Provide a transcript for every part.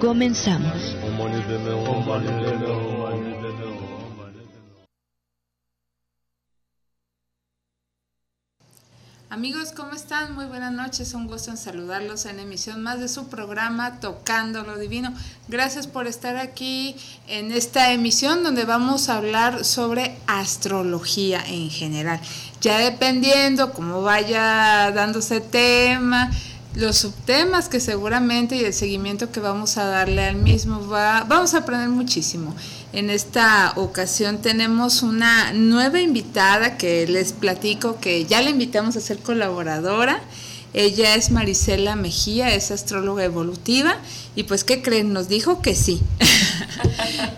Comenzamos. Amigos, ¿cómo están? Muy buenas noches. Un gusto en saludarlos en emisión más de su programa Tocando lo Divino. Gracias por estar aquí en esta emisión donde vamos a hablar sobre astrología en general. Ya dependiendo cómo vaya dándose tema, los subtemas que seguramente y el seguimiento que vamos a darle al mismo va, vamos a aprender muchísimo. En esta ocasión tenemos una nueva invitada que les platico que ya la invitamos a ser colaboradora. Ella es Marisela Mejía, es astróloga evolutiva y pues ¿qué creen? Nos dijo que sí,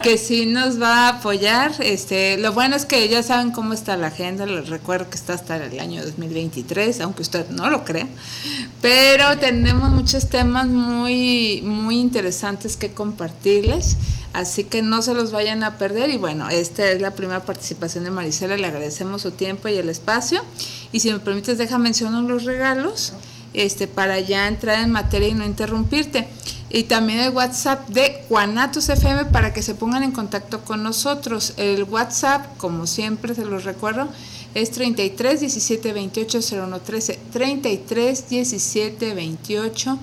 que sí nos va a apoyar. Este, lo bueno es que ya saben cómo está la agenda, les recuerdo que está hasta el año 2023, aunque usted no lo crea, pero tenemos muchos temas muy, muy interesantes que compartirles. Así que no se los vayan a perder y bueno, esta es la primera participación de Marisela, le agradecemos su tiempo y el espacio. Y si me permites, deja mencionar los regalos este, para ya entrar en materia y no interrumpirte. Y también el WhatsApp de Guanatos FM para que se pongan en contacto con nosotros. El WhatsApp, como siempre se los recuerdo, es 33 17 28 01 13. 33 17 28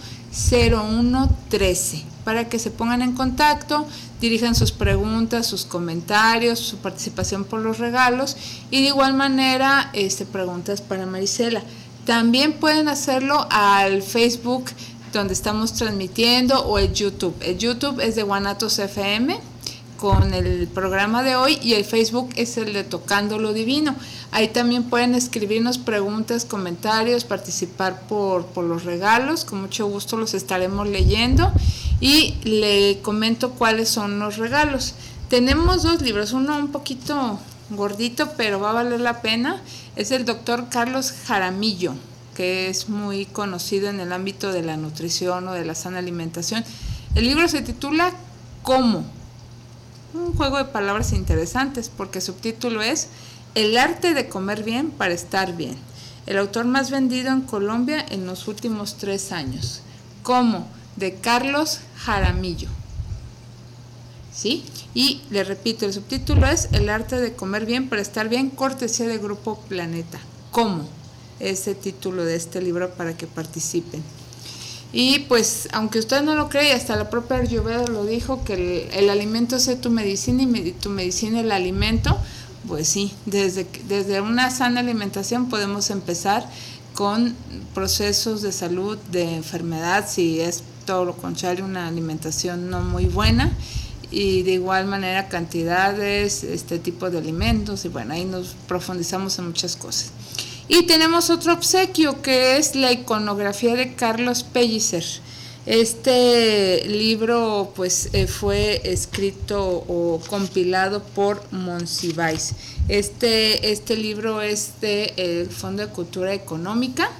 01 13. Para que se pongan en contacto, dirijan sus preguntas, sus comentarios, su participación por los regalos y de igual manera este, preguntas para Marisela. También pueden hacerlo al Facebook donde estamos transmitiendo o el YouTube. El YouTube es de Guanatos FM con el programa de hoy y el Facebook es el de Tocando lo Divino. Ahí también pueden escribirnos preguntas, comentarios, participar por, por los regalos. Con mucho gusto los estaremos leyendo y le comento cuáles son los regalos. Tenemos dos libros, uno un poquito gordito, pero va a valer la pena. Es el doctor Carlos Jaramillo que es muy conocido en el ámbito de la nutrición o de la sana alimentación. El libro se titula ¿Cómo? Un juego de palabras interesantes porque su título es El arte de comer bien para estar bien. El autor más vendido en Colombia en los últimos tres años. ¿Cómo? De Carlos Jaramillo. ¿Sí? Y le repito, el subtítulo es El arte de comer bien para estar bien, cortesía de Grupo Planeta. ¿Cómo? ese título de este libro para que participen. Y pues, aunque usted no lo cree, hasta la propia Ayurveda lo dijo, que el, alimento es tu medicina y tu medicina el alimento, pues sí, desde, desde una sana alimentación podemos empezar con procesos de salud, de enfermedad, si es todo lo contrario, una alimentación no muy buena, y de igual manera cantidades, este tipo de alimentos, y bueno, ahí nos profundizamos en muchas cosas. Y tenemos otro obsequio que es la iconografía de Carlos Pellicer. Este libro pues eh, fue escrito o compilado por Monsiváis. Este, este libro es del de, Fondo de Cultura Económica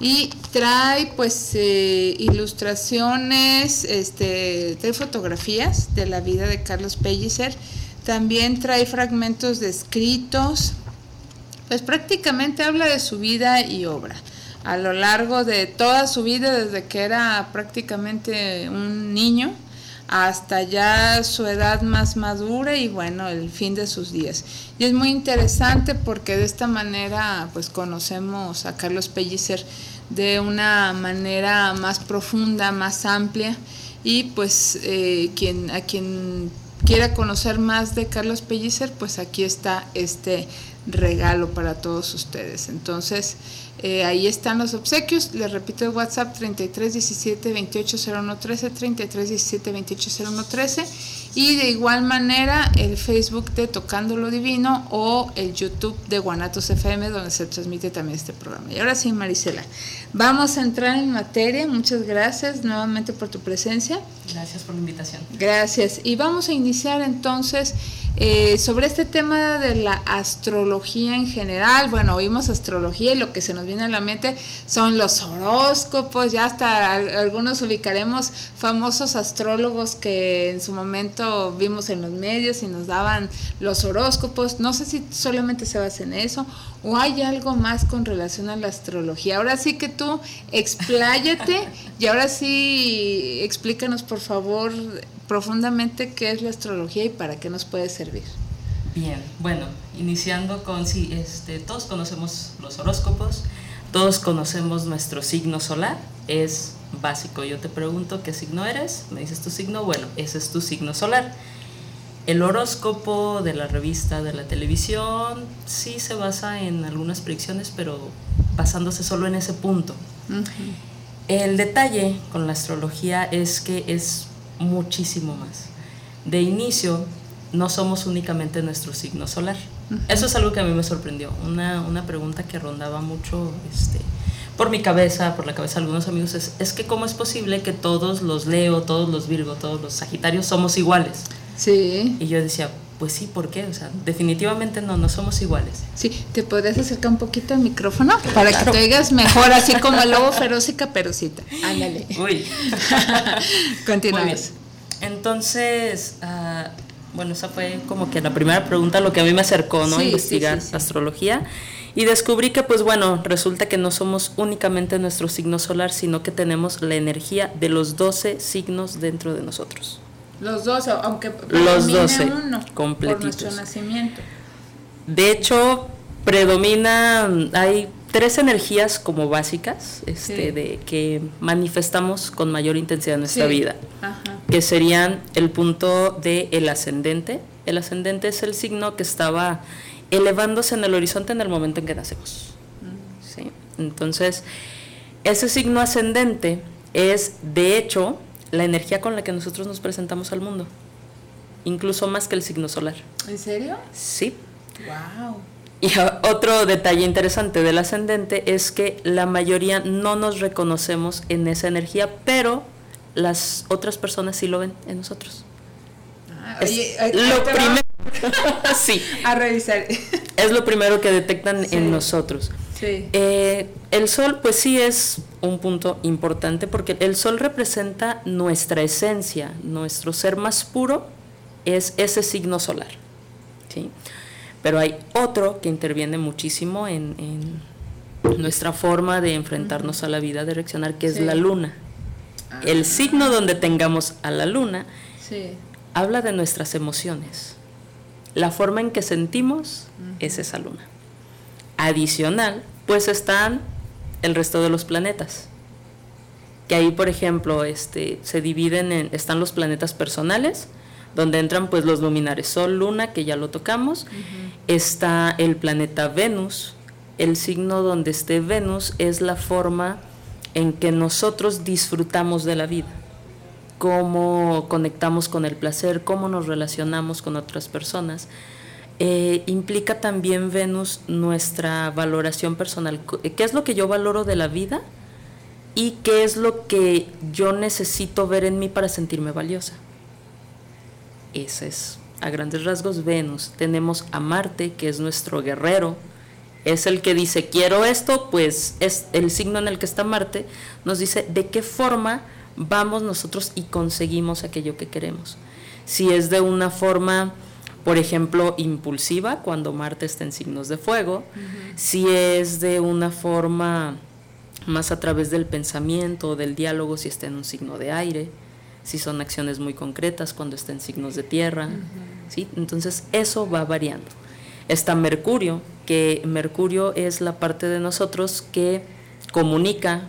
y trae pues eh, ilustraciones, este, trae fotografías de la vida de Carlos Pellicer, también trae fragmentos de escritos, pues prácticamente habla de su vida y obra. A lo largo de toda su vida, desde que era prácticamente un niño hasta ya su edad más madura y bueno, el fin de sus días. Y es muy interesante porque de esta manera pues conocemos a Carlos Pellicer de una manera más profunda, más amplia y pues eh, quien, a quien quiera conocer más de Carlos Pellicer, pues aquí está este regalo para todos ustedes. Entonces, eh, ahí están los obsequios. Les repito el WhatsApp 33 17 28 01 13, 33 17 28 01 13. Y de igual manera el Facebook de Tocando lo Divino o el YouTube de Guanatos FM donde se transmite también este programa. Y ahora sí, Marisela, vamos a entrar en materia. Muchas gracias nuevamente por tu presencia. Gracias por la invitación. Gracias. Y vamos a iniciar entonces eh, sobre este tema de la astrología en general, bueno, oímos astrología y lo que se nos viene a la mente son los horóscopos, ya hasta algunos ubicaremos famosos astrólogos que en su momento vimos en los medios y nos daban los horóscopos, no sé si solamente se basa en eso o hay algo más con relación a la astrología. Ahora sí que tú expláyate y ahora sí explícanos por favor profundamente qué es la astrología y para qué nos puede servir. Bien, bueno, iniciando con, sí, este, todos conocemos los horóscopos, todos conocemos nuestro signo solar, es básico. Yo te pregunto qué signo eres, me dices tu signo, bueno, ese es tu signo solar. El horóscopo de la revista, de la televisión, sí se basa en algunas predicciones, pero basándose solo en ese punto. El detalle con la astrología es que es muchísimo más. De inicio, no somos únicamente nuestro signo solar. Eso es algo que a mí me sorprendió. Una, una pregunta que rondaba mucho este, por mi cabeza, por la cabeza de algunos amigos, es, es que cómo es posible que todos los Leo, todos los Virgo, todos los Sagitarios somos iguales. Sí. Y yo decía, pues sí, ¿por qué? O sea, definitivamente no, no somos iguales. Sí, ¿te podrías acercar un poquito al micrófono? Para que te oigas mejor, así como el lobo feroz y caperucita. Ándale. Uy. Continuamos. Entonces, uh, bueno, esa fue como que la primera pregunta, lo que a mí me acercó, ¿no? Sí, Investigar sí, sí, sí. astrología. Y descubrí que, pues bueno, resulta que no somos únicamente nuestro signo solar, sino que tenemos la energía de los 12 signos dentro de nosotros. Los 12, aunque Los predomine 12, uno por nuestro nacimiento. De hecho, predomina, hay tres energías como básicas este, Sí. de, que manifestamos con mayor intensidad en nuestra Sí. vida, Ajá. que serían el punto del el ascendente. El ascendente es el signo que estaba elevándose en el horizonte en el momento en que nacemos. ¿sí? Entonces, ese signo ascendente es, de hecho, la energía con la que nosotros nos presentamos al mundo, incluso más que el signo solar. ¿En serio? Sí. Wow. Y otro detalle interesante del ascendente es que la mayoría no nos reconocemos en esa energía, pero las otras personas sí lo ven en nosotros. Es lo primero. sí, A revisar. es lo primero que detectan Sí. en nosotros. Sí. Eh, el sol, pues sí es un punto importante porque el sol representa nuestra esencia, nuestro ser más puro es ese signo solar. ¿sí? Pero hay otro que interviene muchísimo en, en nuestra forma de enfrentarnos a la vida, de reaccionar, que es Sí. la luna. El signo donde tengamos a la luna Sí. habla de nuestras emociones. La forma en que sentimos es esa luna. Adicional, pues están el resto de los planetas. Que ahí, por ejemplo, este, se dividen en, están los planetas personales, donde entran pues los luminares Sol, Luna, que ya lo tocamos. Está el planeta Venus. El signo donde esté Venus es la forma en que nosotros disfrutamos de la vida cómo conectamos con el placer, cómo nos relacionamos con otras personas. Eh, implica también Venus nuestra valoración personal. Co- ¿Qué es lo que yo valoro de la vida? ¿Y qué es lo que yo necesito ver en mí para sentirme valiosa? Ese es, a grandes rasgos, Venus. Tenemos a Marte, que es nuestro guerrero. Es el que dice, quiero esto, pues es el signo en el que está Marte, nos dice de qué forma vamos nosotros y conseguimos aquello que queremos. Si es de una forma, por ejemplo, impulsiva, cuando Marte está en signos de fuego, si es de una forma más a través del pensamiento o del diálogo, si está en un signo de aire, si son acciones muy concretas, cuando está en signos de tierra, ¿sí? Entonces eso va variando. Está Mercurio, que Mercurio es la parte de nosotros que comunica,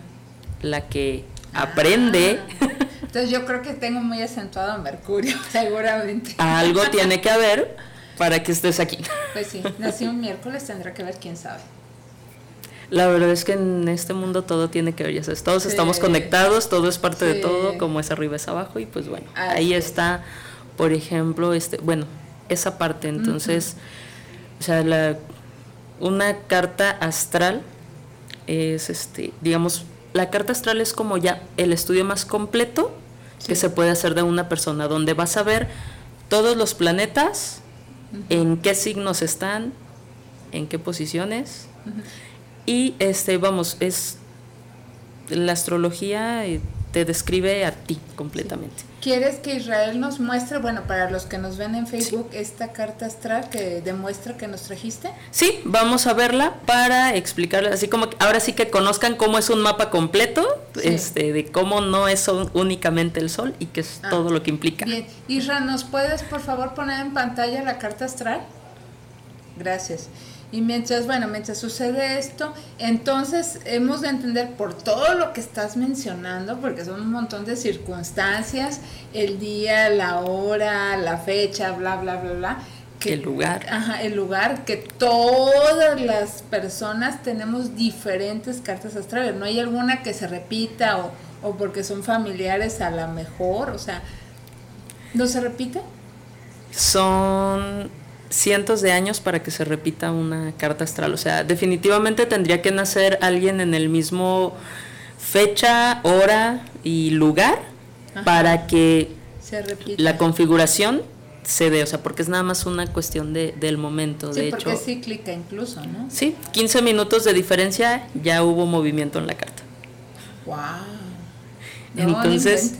la que aprende, Entonces yo creo que tengo muy acentuado Mercurio, seguramente. Algo tiene que haber para que estés aquí. Pues sí, nací un miércoles, tendrá que ver quién sabe. La verdad es que en este mundo todo tiene que ver, ya sabes, todos estamos conectados, todo es parte de todo, como es arriba es abajo y pues bueno, ahí está, por ejemplo, este, bueno, esa parte, entonces, o sea, la, una carta astral es, este, digamos, la carta astral es como ya el estudio más completo que se puede hacer de una persona, donde vas a ver todos los planetas, en qué signos están, en qué posiciones. Y este, vamos, es la astrología te describe a ti completamente. ¿Quieres que Israel nos muestre, bueno, para los que nos ven en Facebook, esta carta astral que demuestra que nos trajiste? Sí, vamos a verla para explicarle, así como ahora sí que conozcan cómo es un mapa completo, este, de cómo no es únicamente el sol y qué es ah, todo lo que implica. Bien, Israel, ¿nos puedes por favor poner en pantalla la carta astral? Gracias. Y mientras, bueno, mientras sucede esto, entonces hemos de entender por todo lo que estás mencionando, porque son un montón de circunstancias, el día, la hora, la fecha, bla, bla, bla, bla. Que, el lugar. Ajá, el lugar, que todas las personas tenemos diferentes cartas astrales. No hay alguna que se repita o, o porque son familiares a la mejor, o sea, ¿no se repite? Son cientos de años para que se repita una carta astral. O sea, definitivamente tendría que nacer alguien en el mismo fecha, hora y lugar para que la configuración se dé, o sea, porque es nada más una cuestión de, del momento. Sí, de porque es cíclica incluso, ¿no? Sí, 15 minutos de diferencia ya hubo movimiento en la carta. ¡Wow! Entonces,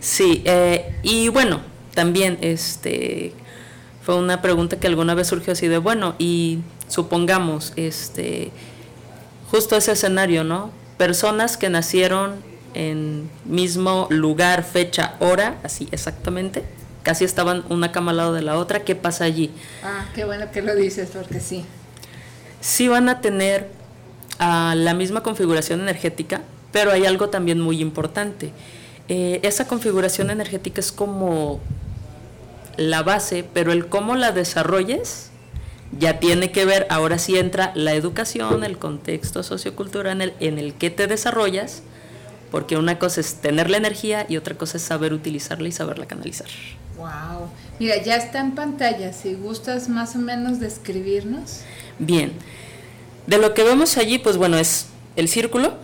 sí, eh, y bueno, también este fue una pregunta que alguna vez surgió así de, bueno, y supongamos, este, justo ese escenario, ¿no? Personas que nacieron en mismo lugar, fecha, hora, así exactamente, casi estaban una cama al lado de la otra, ¿qué pasa allí? Ah, qué bueno que lo dices, porque sí. Sí van a tener ah, la misma configuración energética, pero hay algo también muy importante. Eh, esa configuración energética es como la base, pero el cómo la desarrolles ya tiene que ver, ahora sí entra la educación, el contexto sociocultural en el, en el que te desarrollas, porque una cosa es tener la energía y otra cosa es saber utilizarla y saberla canalizar. Wow. Mira, ya está en pantalla, si gustas más o menos describirnos. Bien. De lo que vemos allí, pues bueno, es el círculo.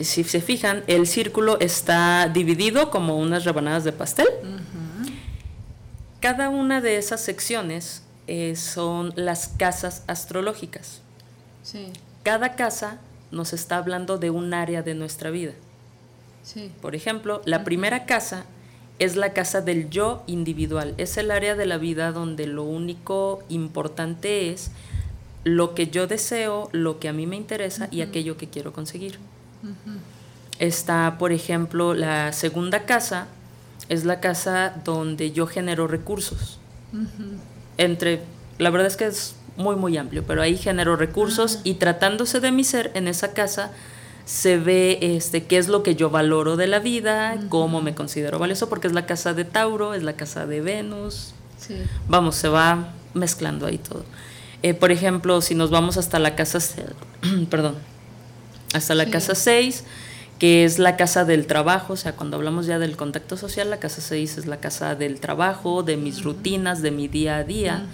Si se fijan, el círculo está dividido como unas rebanadas de pastel. Cada una de esas secciones eh, son las casas astrológicas. Cada casa nos está hablando de un área de nuestra vida. Por ejemplo, la primera casa es la casa del yo individual. Es el área de la vida donde lo único importante es lo que yo deseo, lo que a mí me interesa y aquello que quiero conseguir. Está, por ejemplo, la segunda casa, es la casa donde yo genero recursos. Entre, la verdad es que es muy, muy amplio, pero ahí genero recursos y tratándose de mi ser en esa casa se ve este qué es lo que yo valoro de la vida, cómo me considero valioso, porque es la casa de Tauro, es la casa de Venus. Vamos, se va mezclando ahí todo. Eh, por ejemplo, si nos vamos hasta la casa, perdón, hasta la casa 6, que es la casa del trabajo, o sea, cuando hablamos ya del contacto social, la casa 6 es la casa del trabajo, de mis rutinas, de mi día a día.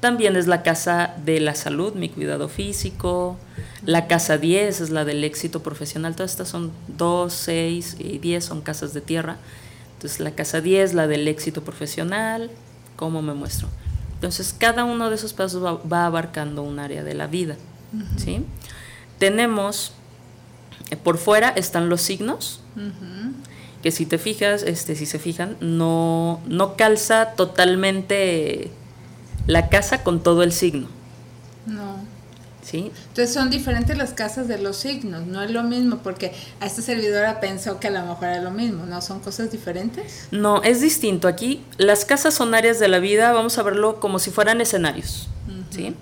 También es la casa de la salud, mi cuidado físico. La casa 10 es la del éxito profesional. Todas estas son 2, 6 y 10 son casas de tierra. Entonces la casa 10, la del éxito profesional, cómo me muestro. Entonces cada uno de esos pasos va, abarcando un área de la vida. ¿sí? Tenemos por fuera están los signos, que si te fijas, este, si se fijan, no, no calza totalmente la casa con todo el signo. No. ¿Sí? Entonces son diferentes las casas de los signos, no es lo mismo, porque a esta servidora pensó que a lo mejor era lo mismo, ¿no? ¿Son cosas diferentes? No, es distinto. Aquí las casas son áreas de la vida, vamos a verlo como si fueran escenarios, ¿sí?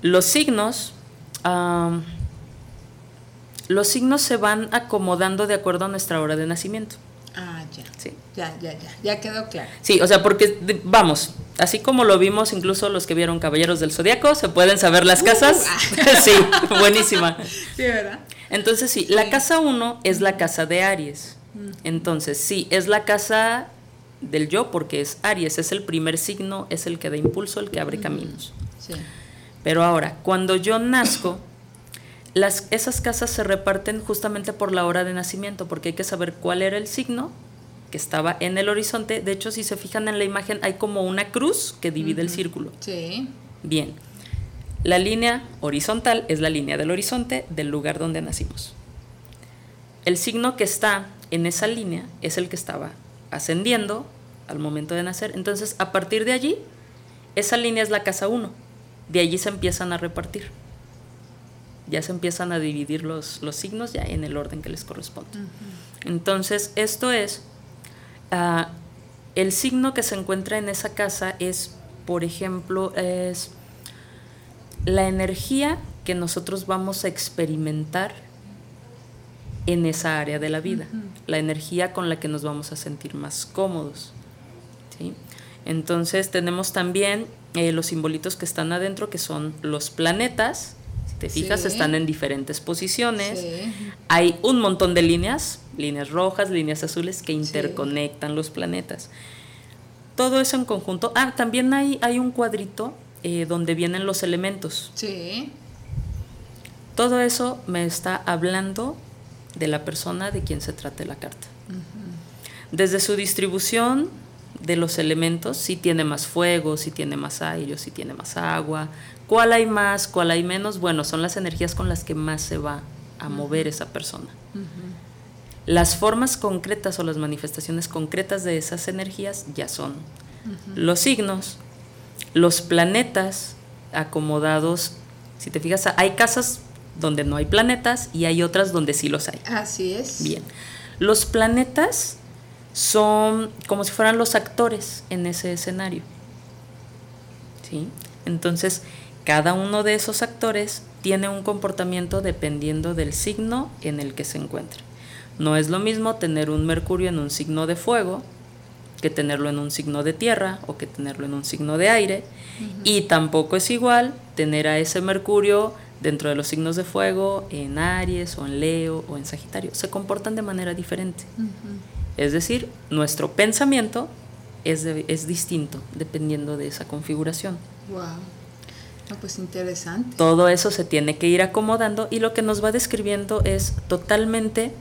Los signos los signos se van acomodando de acuerdo a nuestra hora de nacimiento. ya. Sí. Ya, ya, ya. Ya quedó claro. Sí, o sea, porque vamos, así como lo vimos incluso los que vieron Caballeros del Zodiaco, se pueden saber las Uh, casas. ah. sí, buenísima. Sí, ¿verdad? Entonces sí, la casa 1 es la casa de Aries. Entonces sí, es la casa del yo porque es Aries, es el primer signo, es el que da impulso, el que abre caminos. Sí. Pero ahora, cuando yo nazco, las, esas casas se reparten justamente por la hora de nacimiento, porque hay que saber cuál era el signo que estaba en el horizonte. De hecho, si se fijan en la imagen, hay como una cruz que divide el círculo. Sí. Bien, la línea horizontal es la línea del horizonte del lugar donde nacimos. El signo que está en esa línea es el que estaba ascendiendo al momento de nacer. Entonces, a partir de allí, esa línea es la casa 1. De allí se empiezan a repartir. Ya se empiezan a dividir los, los signos ya en el orden que les corresponde. Entonces, esto es, ah, el signo que se encuentra en esa casa es, por ejemplo, es la energía que nosotros vamos a experimentar en esa área de la vida, la energía con la que nos vamos a sentir más cómodos. ¿sí? Entonces tenemos también eh, los simbolitos que están adentro, que son los planetas. Te fijas, Sí. están en diferentes posiciones. Sí. Hay un montón de líneas, líneas rojas, líneas azules, que interconectan los planetas. Todo eso en conjunto. Ah, también hay, hay un cuadrito eh, donde vienen los elementos. Sí. Todo eso me está hablando de la persona de quien se trate la carta. Desde su distribución de los elementos, si tiene más fuego, si tiene más aire, si tiene más agua, cuál hay más, cuál hay menos, bueno, son las energías con las que más se va a mover esa persona. Las formas concretas o las manifestaciones concretas de esas energías ya son los signos, los planetas acomodados. Si te fijas, hay casas donde no hay planetas y hay otras donde sí los hay. Así es. Bien. Los planetas son como si fueran los actores en ese escenario. ¿Sí? Entonces, cada uno de esos actores tiene un comportamiento dependiendo del signo en el que se encuentre. No es lo mismo tener un Mercurio en un signo de fuego que tenerlo en un signo de tierra o que tenerlo en un signo de aire. Y tampoco es igual tener a ese Mercurio dentro de los signos de fuego en Aries o en Leo o en Sagitario. Se comportan de manera diferente. Es decir, nuestro pensamiento es, de- es distinto dependiendo de esa configuración. Wow. No, pues interesante. Todo eso se tiene que ir acomodando y lo que nos va describiendo es totalmente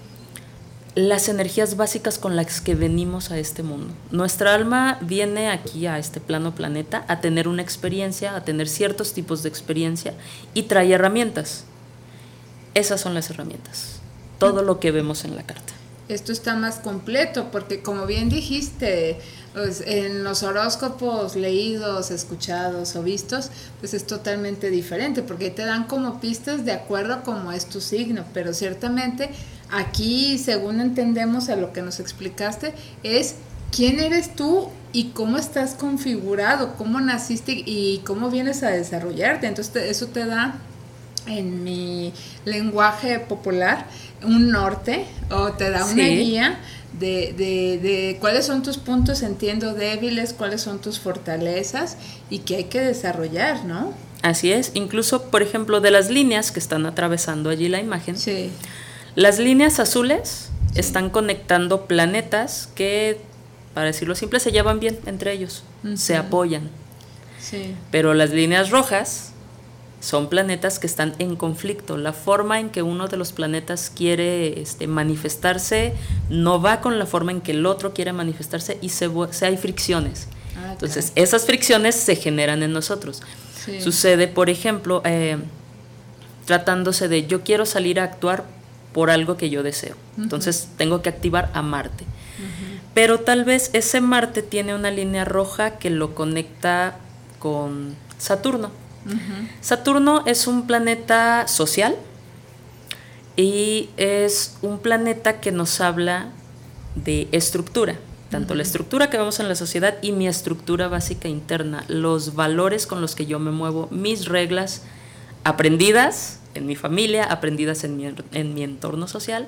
las energías básicas con las que venimos a este mundo. Nuestra alma viene aquí a este plano planeta a tener una experiencia, a tener ciertos tipos de experiencia y trae herramientas. Esas son las herramientas. Todo lo que vemos en la carta. Esto está más completo porque como bien dijiste, pues, en los horóscopos leídos, escuchados o vistos, pues es totalmente diferente porque te dan como pistas de acuerdo a cómo es tu signo, pero ciertamente aquí, según entendemos a lo que nos explicaste, es quién eres tú y cómo estás configurado, cómo naciste y cómo vienes a desarrollarte. Entonces eso te da en mi lenguaje popular un norte o te da una Sí. guía de, de, de cuáles son tus puntos, entiendo, débiles, cuáles son tus fortalezas y que hay que desarrollar, ¿no? Así es, incluso por ejemplo de las líneas que están atravesando allí la imagen, Sí, Las líneas azules están conectando planetas que, para decirlo simple, se llevan bien entre ellos, se apoyan. sí, Pero las líneas rojas son planetas que están en conflicto. La forma en que uno de los planetas quiere este, manifestarse no va con la forma en que el otro quiere manifestarse y se, hay fricciones. Ah, Entonces, esas fricciones se generan en nosotros. Sí. Sucede, por ejemplo, eh, tratándose de yo quiero salir a actuar por algo que yo deseo. Entonces tengo que activar a Marte. Pero tal vez ese Marte tiene una línea roja que lo conecta con Saturno. Saturno es un planeta social y es un planeta que nos habla de estructura, tanto la estructura que vemos en la sociedad y mi estructura básica interna, los valores con los que yo me muevo, mis reglas aprendidas en mi familia, aprendidas en mi, en mi entorno social,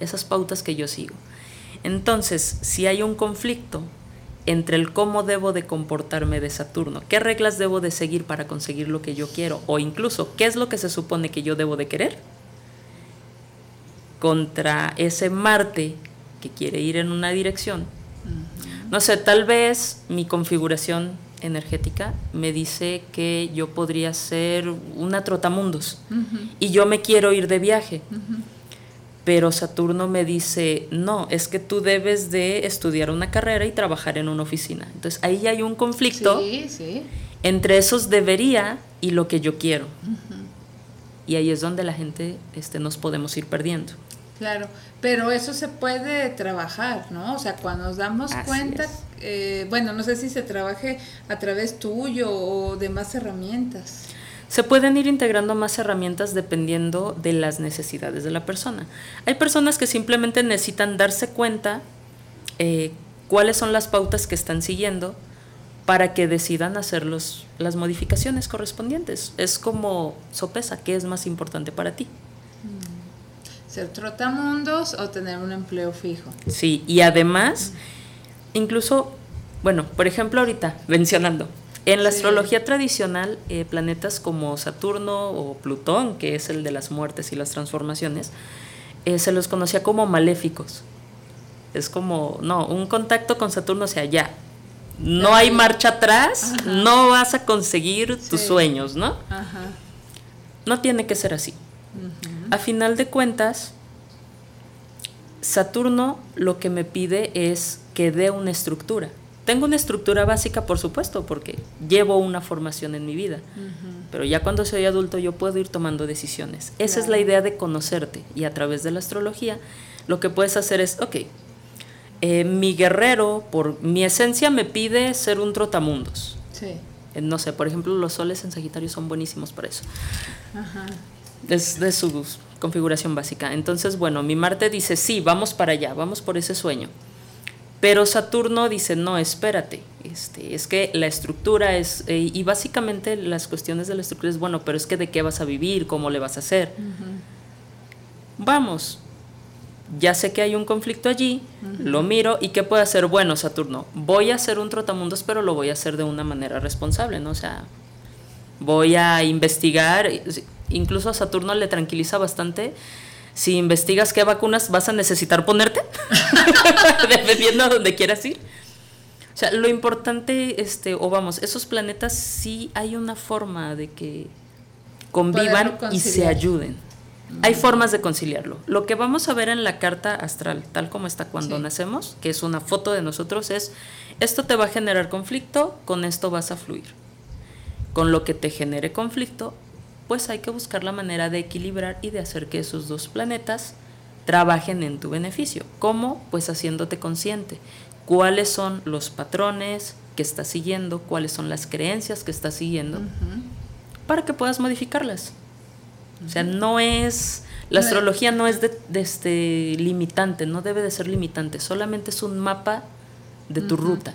esas pautas que yo sigo. Entonces, si hay un conflicto entre el cómo debo de comportarme de Saturno, qué reglas debo de seguir para conseguir lo que yo quiero, o incluso qué es lo que se supone que yo debo de querer, contra ese Marte que quiere ir en una dirección. No sé, tal vez mi configuración energética me dice que yo podría ser una trotamundos y yo me quiero ir de viaje pero Saturno me dice, no, es que tú debes de estudiar una carrera y trabajar en una oficina. Entonces ahí hay un conflicto entre esos debería y lo que yo quiero. Y ahí es donde la gente este, nos podemos ir perdiendo. Claro, pero eso se puede trabajar, ¿no? O sea, cuando nos damos cuenta, eh, bueno, no sé si se trabaje a través tuyo o de más herramientas. Se pueden ir integrando más herramientas dependiendo de las necesidades de la persona. Hay personas que simplemente necesitan darse cuenta eh, cuáles son las pautas que están siguiendo para que decidan hacer las modificaciones correspondientes. Es como sopesa, ¿qué es más importante para ti? Mm. ¿Ser trotamundos o tener un empleo fijo? Sí, y además, incluso, bueno, por ejemplo ahorita, mencionando, en la astrología tradicional, eh, planetas como Saturno o Plutón, que es el de las muertes y las transformaciones, eh, se los conocía como maléficos. Es como, no, un contacto con Saturno, o sea, ya, no hay marcha atrás, no vas a conseguir tus sueños, ¿no? No tiene que ser así. A final de cuentas, Saturno lo que me pide es que dé una estructura. Tengo una estructura básica, por supuesto, porque llevo una formación en mi vida, pero ya cuando soy adulto yo puedo ir tomando decisiones. Esa es la idea de conocerte y a través de la astrología lo que puedes hacer es, ok, eh, mi guerrero, por mi esencia, me pide ser un trotamundos. Sí. Eh, no sé, por ejemplo, los soles en Sagitario son buenísimos para eso. Ajá. Es de su configuración básica. Entonces, bueno, mi Marte dice, sí, vamos para allá, vamos por ese sueño. Pero Saturno dice, no, espérate, este, es que la estructura es, eh, y básicamente las cuestiones de la estructura es, bueno, pero es que de qué vas a vivir, cómo le vas a hacer. Vamos, ya sé que hay un conflicto allí, lo miro y qué puede hacer, bueno, Saturno, voy a hacer un trotamundos, pero lo voy a hacer de una manera responsable, ¿no? O sea, voy a investigar, incluso a Saturno le tranquiliza bastante si investigas qué vacunas vas a necesitar ponerte, dependiendo a donde quieras ir. O sea, lo importante, este, o vamos, esos planetas sí hay una forma de que convivan y se ayuden. Hay formas de conciliarlo. Lo que vamos a ver en la carta astral, tal como está cuando nacemos, que es una foto de nosotros, es esto te va a generar conflicto, con esto vas a fluir. Con lo que te genere conflicto, pues hay que buscar la manera de equilibrar y de hacer que esos dos planetas trabajen en tu beneficio. ¿Cómo? Pues haciéndote consciente. ¿Cuáles son los patrones que estás siguiendo? ¿Cuáles son las creencias que estás siguiendo? Para que puedas modificarlas. O sea, no es... La astrología no es de, este, limitante, no debe de ser limitante, solamente es un mapa de tu ruta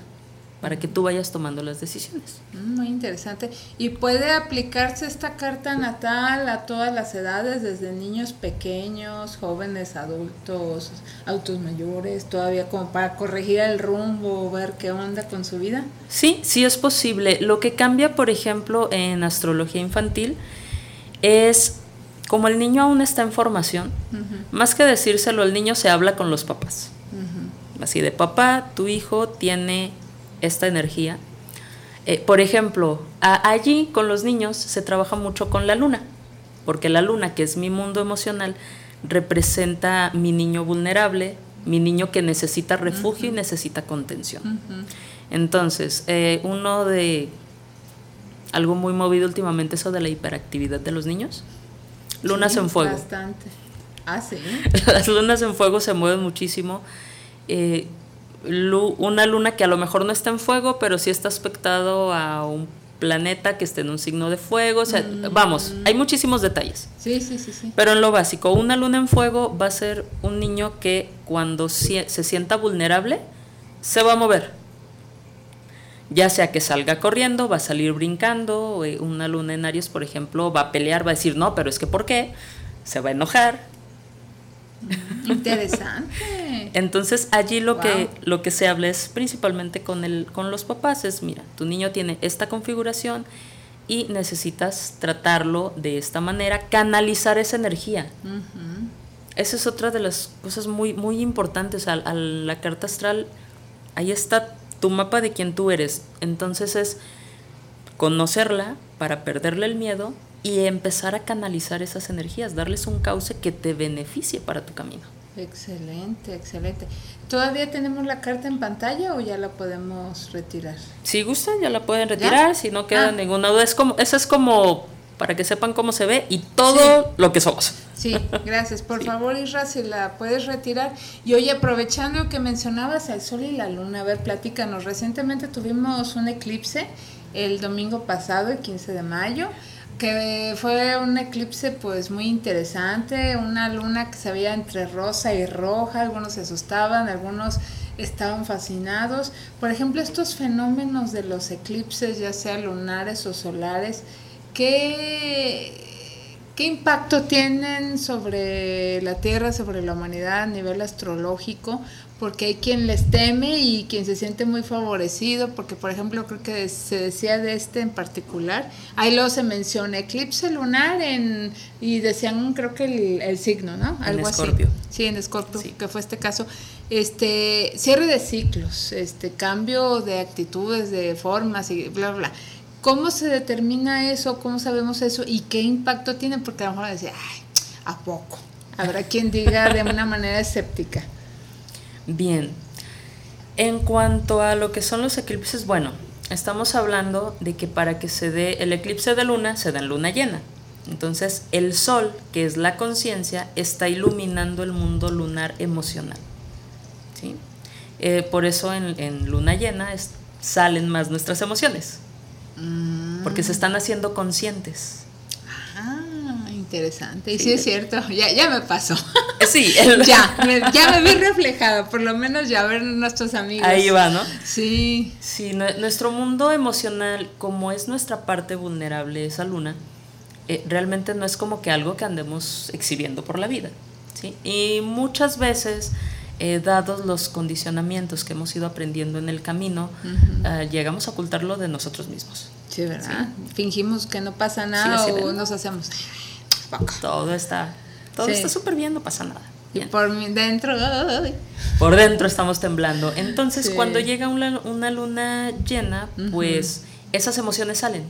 para que tú vayas tomando las decisiones. Mm, muy interesante. ¿Y puede aplicarse esta carta natal a todas las edades, desde niños pequeños, jóvenes, adultos, autos mayores, todavía como para corregir el rumbo, ver qué onda con su vida? Sí, sí es posible. Lo que cambia, por ejemplo, en astrología infantil es como el niño aún está en formación, más que decírselo, el niño se habla con los papás. Así de papá, tu hijo tiene esta energía. Eh, por ejemplo, allí con los niños se trabaja mucho con la luna, porque la luna, que es mi mundo emocional, representa mi niño vulnerable, mi niño que necesita refugio y necesita contención. Entonces, eh, uno de algo muy movido últimamente, eso de la hiperactividad de los niños. Lunas en fuego. Bastante. Ah, sí. Las lunas en fuego se mueven muchísimo. Eh, una luna que a lo mejor no está en fuego, pero sí está aspectado a un planeta que esté en un signo de fuego. O sea, mm. vamos, hay muchísimos detalles. Sí, sí, sí, sí. Pero en lo básico, una luna en fuego va a ser un niño que cuando se sienta vulnerable, se va a mover. Ya sea que salga corriendo, va a salir brincando, eh, una luna en Aries, por ejemplo, va a pelear, va a decir, no, pero es que ¿por qué? Se va a enojar. Mm, interesante. Entonces allí lo que lo que se habla es principalmente con el con los papás es, mira, tu niño tiene esta configuración y necesitas tratarlo de esta manera, canalizar esa energía. Esa es otra de las cosas muy muy importantes a, a la carta astral. Ahí está tu mapa de quién tú eres. Entonces es conocerla para perderle el miedo y empezar a canalizar esas energías, darles un cauce que te beneficie para tu camino. Excelente, excelente. ¿Todavía tenemos la carta en pantalla o ya la podemos retirar? Si gustan, ya la pueden retirar, si no queda ah. ninguna duda. Es como, eso es como para que sepan cómo se ve y todo lo que somos. Sí, gracias. Por favor, Isra, si la puedes retirar. Y oye, aprovechando que mencionabas al sol y la luna, a ver, platícanos. Recientemente tuvimos un eclipse el domingo pasado, el 15 de mayo, que fue un eclipse pues muy interesante, una luna que se veía entre rosa y roja, algunos se asustaban, algunos estaban fascinados. Por ejemplo, estos fenómenos de los eclipses, ya sea lunares o solares, ¿qué, qué impacto tienen sobre la Tierra, sobre la humanidad a nivel astrológico? Porque hay quien les teme y quien se siente muy favorecido, porque por ejemplo creo que se decía de este en particular, ahí luego se menciona eclipse lunar en, y decían creo que el, signo, ¿no? Algo en Escorpio. Sí, en Escorpio, que fue este caso. Este, cierre de ciclos, este, cambio de actitudes, de formas y bla, bla. ¿Cómo se determina eso? ¿Cómo sabemos eso? ¿Y qué impacto tiene? Porque a lo mejor decía, ay, ¿a poco? Habrá quien diga de una manera escéptica. Bien, en cuanto a lo que son los eclipses, bueno, estamos hablando de que para que se dé el eclipse de luna, se da en luna llena. Entonces, el sol, que es la conciencia, está iluminando el mundo lunar emocional. ¿sí? Eh, por eso en, luna llena salen más nuestras emociones, mm. porque se están haciendo conscientes. Interesante. Y sí, es cierto, ya, ya me pasó. Eh, sí, ya, me, ya me vi reflejada, por lo menos ya ver nuestros amigos. Ahí va, ¿no? Sí. Sí, nuestro mundo emocional, como es nuestra parte vulnerable, esa luna, eh, realmente no es como que algo que andemos exhibiendo por la vida. ¿sí? Y muchas veces, eh, dados los condicionamientos que hemos ido aprendiendo en el camino, llegamos a ocultarlo de nosotros mismos. Sí, ¿verdad? Fingimos que no pasa nada o nos hacemos todo está todo está súper bien, no pasa nada. Y por dentro. Por dentro estamos temblando. Entonces, cuando llega una, luna llena, pues esas emociones salen.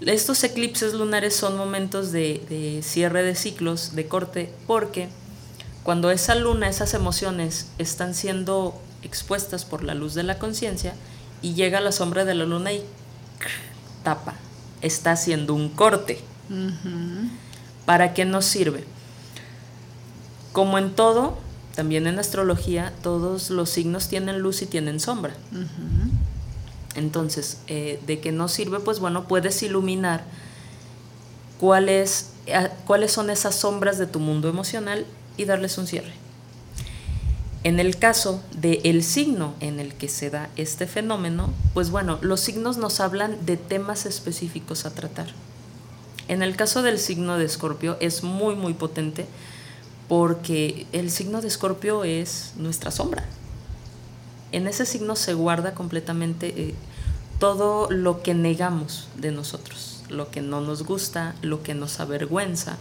Estos eclipses lunares son momentos de, de, cierre de ciclos, de corte, porque cuando esa luna, esas emociones están siendo expuestas por la luz de la conciencia y llega la sombra de la luna y tapa, está haciendo un corte. ¿Para qué nos sirve? Como en todo, también en astrología, todos los signos tienen luz y tienen sombra. Entonces, eh, ¿de qué nos sirve? Pues bueno, puedes iluminar cuáles, cuáles son esas sombras de tu mundo emocional y darles un cierre. En el caso del el signo en el que se da este fenómeno, pues bueno, los signos nos hablan de temas específicos a tratar. En el caso del signo de Escorpio es muy, muy potente porque el signo de Escorpio es nuestra sombra. En ese signo se guarda completamente eh, todo lo que negamos de nosotros, lo que no nos gusta, lo que nos avergüenza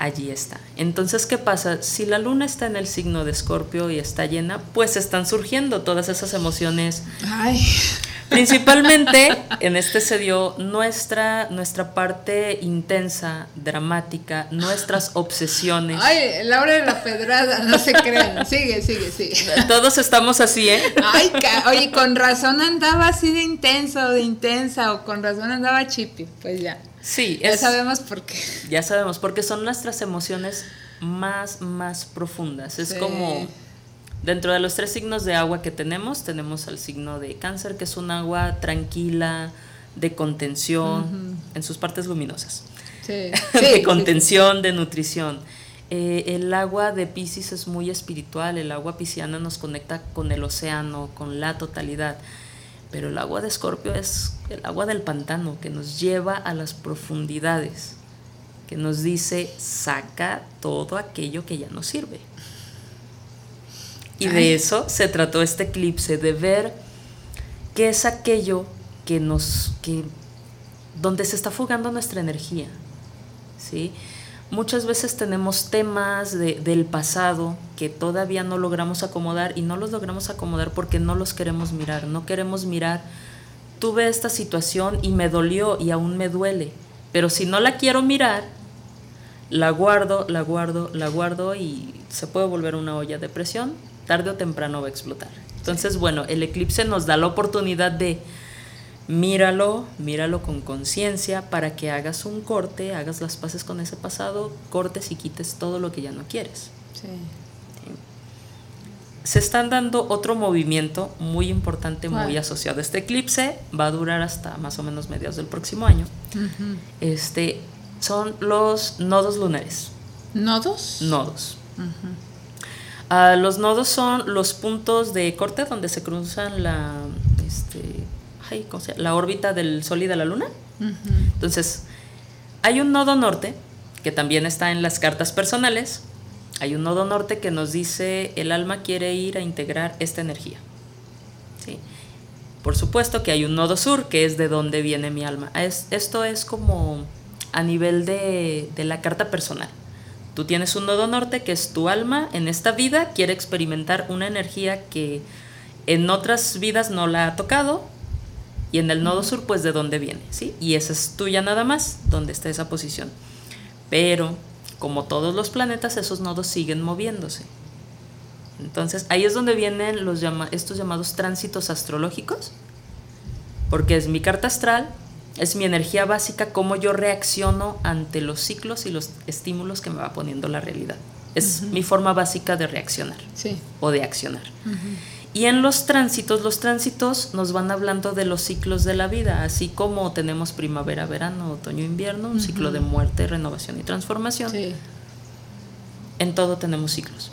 allí está. Entonces, ¿qué pasa? Si la luna está en el signo de Escorpio y está llena, pues están surgiendo todas esas emociones. Ay. Principalmente en este se dio nuestra, nuestra parte intensa, dramática, nuestras obsesiones. Ay, Laura de la Pedrada, no se crean. Sigue, sigue, sigue. Todos estamos así, ¿eh? Ay, oye, con razón andaba así de intenso, de intensa, o con razón andaba chipi, pues ya. Sí, ya sabemos por qué. Ya sabemos, porque son nuestras emociones más, más profundas. Es como dentro de los tres signos de agua que tenemos, tenemos al signo de cáncer, que es un agua tranquila, de contención, en sus partes luminosas. Sí. de contención, de nutrición. Eh, el agua de Pisces es muy espiritual, el agua pisciana nos conecta con el océano, con la totalidad. Pero el agua de Escorpio es el agua del pantano que nos lleva a las profundidades, que nos dice, saca todo aquello que ya no sirve. Y de eso se trató este eclipse, de ver qué es aquello que nos, que, donde se está fugando nuestra energía. ¿sí? Muchas veces tenemos temas del pasado que todavía no logramos acomodar y no los logramos acomodar porque no los queremos mirar, no queremos mirar, tuve esta situación y me dolió y aún me duele, pero si no la quiero mirar, la guardo, la guardo, la guardo y se puede volver una olla de presión. Tarde o temprano va a explotar. Entonces, bueno, el eclipse nos da la oportunidad de míralo, míralo con conciencia para que hagas un corte, hagas las paces con ese pasado, cortes y quites todo lo que ya no quieres. Sí. Se están dando otro movimiento muy importante, muy asociado a este eclipse, va a durar hasta más o menos mediados del próximo año. Este son los nodos lunares. ¿Nodos? Nodos. Ah, los nodos son los puntos de corte donde se cruzan la, este, la órbita del Sol y de la Luna. Entonces, hay un nodo norte, que también está en las cartas personales. Hay un nodo norte que nos dice el alma quiere ir a integrar esta energía. Por supuesto que hay un nodo sur, que es de donde viene mi alma. esto es como a nivel de la carta personal. Tú tienes un nodo norte que es tu alma en esta vida, quiere experimentar una energía que en otras vidas no la ha tocado y en el nodo sur pues de dónde viene, ¿sí? Y esa es tuya nada más, donde está esa posición. Pero como todos los planetas, esos nodos siguen moviéndose. Entonces ahí es donde vienen los estos llamados tránsitos astrológicos, porque es mi carta astral, es mi energía básica, cómo yo reacciono ante los ciclos y los estímulos que me va poniendo la realidad. Es mi forma básica de reaccionar o de accionar. Y en los tránsitos, los tránsitos nos van hablando de los ciclos de la vida, así como tenemos primavera, verano, otoño, invierno, un ciclo de muerte, renovación y transformación. En todo tenemos ciclos.